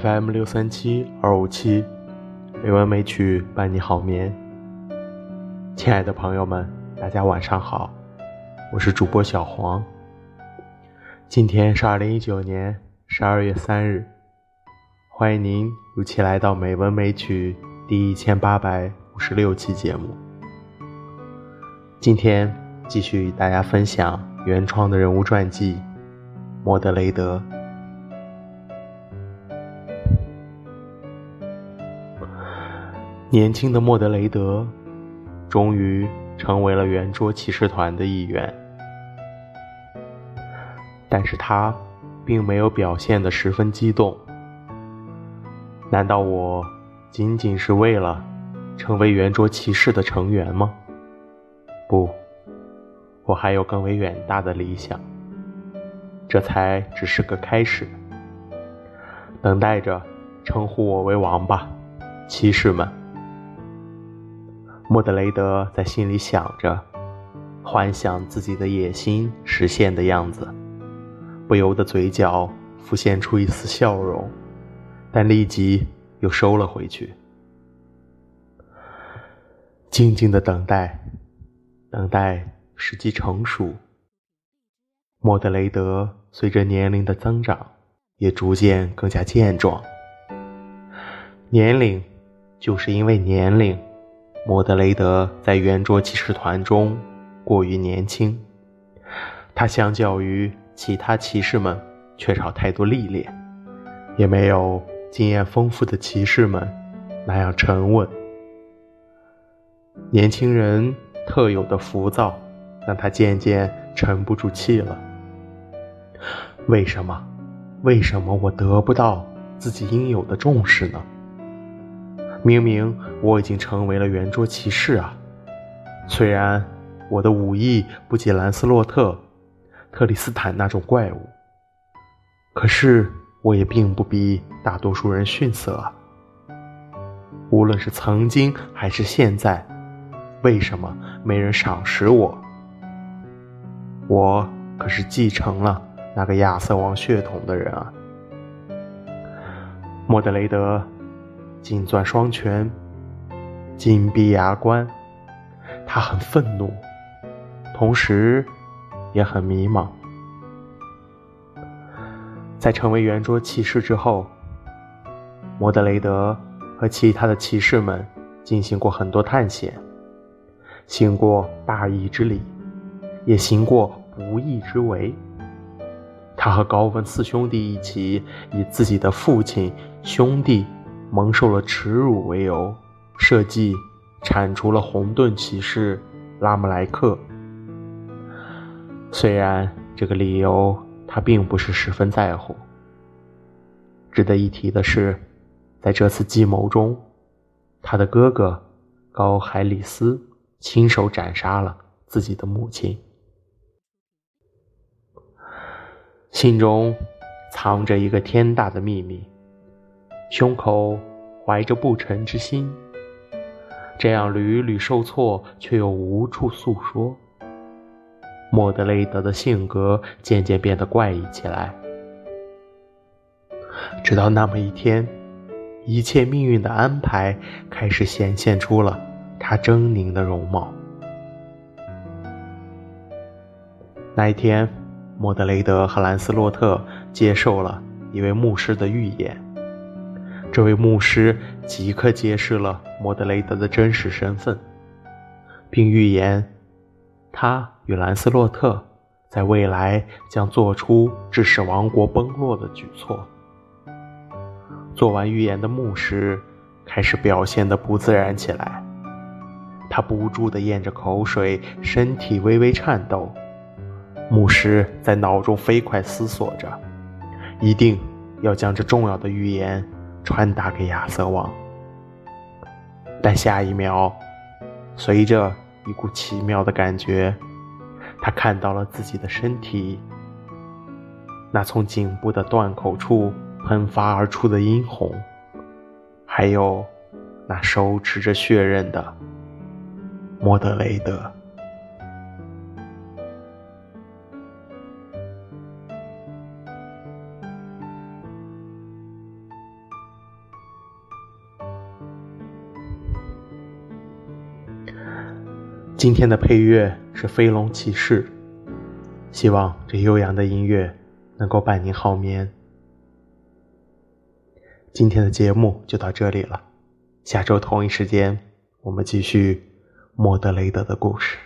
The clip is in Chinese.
FM 六三七二五七，美文美曲伴你好眠。亲爱的朋友们，大家晚上好，我是主播小黄。今天是二零一九年十二月三日，欢迎您如期来到《美文美曲》第一千八百五十六期节目。今天继续与大家分享原创的人物传记《莫德雷德》。年轻的莫德雷德终于成为了圆桌骑士团的一员，但是他并没有表现得十分激动。难道我仅仅是为了成为圆桌骑士的成员吗？不，我还有更为远大的理想。这才只是个开始。等待着称呼我为王吧，骑士们。莫德雷德在心里想着，幻想自己的野心实现的样子，不由得嘴角浮现出一丝笑容，但立即又收了回去。静静的等待，等待时机成熟。莫德雷德随着年龄的增长，也逐渐更加健壮。年龄，就是因为年龄。莫德雷德在圆桌骑士团中过于年轻，他相较于其他骑士们缺少太多历练，也没有经验丰富的骑士们那样沉稳。年轻人特有的浮躁让他渐渐沉不住气了。为什么？为什么我得不到自己应有的重视呢？明明我已经成为了圆桌骑士啊！虽然我的武艺不及兰斯洛特、特里斯坦那种怪物，可是我也并不比大多数人逊色啊！无论是曾经还是现在，为什么没人赏识我？我可是继承了那个亚瑟王血统的人啊！莫德雷德。紧攥双拳，紧闭牙关，他很愤怒，同时也很迷茫。在成为圆桌骑士之后，莫德雷德和其他的骑士们进行过很多探险，行过大义之礼，也行过不义之为。他和高文四兄弟一起，以自己的父亲、兄弟。蒙受了耻辱为由，设计铲除了红盾骑士拉姆莱克。虽然这个理由他并不是十分在乎。值得一提的是，在这次计谋中，他的哥哥高海里斯亲手斩杀了自己的母亲，心中藏着一个天大的秘密。胸口怀着不臣之心，这样屡屡受挫却又无处诉说。莫德雷德的性格渐渐变得怪异起来。直到那么一天，一切命运的安排开始显现出了他狰狞的容貌。那一天，莫德雷德和兰斯洛特接受了一位牧师的预言。这位牧师即刻揭示了莫德雷德的真实身份，并预言他与兰斯洛特在未来将做出致使王国崩落的举措。做完预言的牧师开始表现得不自然起来，他不住地咽着口水，身体微微颤抖。牧师在脑中飞快思索着，一定要将这重要的预言。传达给亚瑟王，但下一秒，随着一股奇妙的感觉，他看到了自己的身体，那从颈部的断口处喷发而出的殷红，还有那手持着血刃的莫德雷德。今天的配乐是《飞龙骑士》，希望这悠扬的音乐能够伴您好眠。今天的节目就到这里了，下周同一时间我们继续莫德雷德的故事。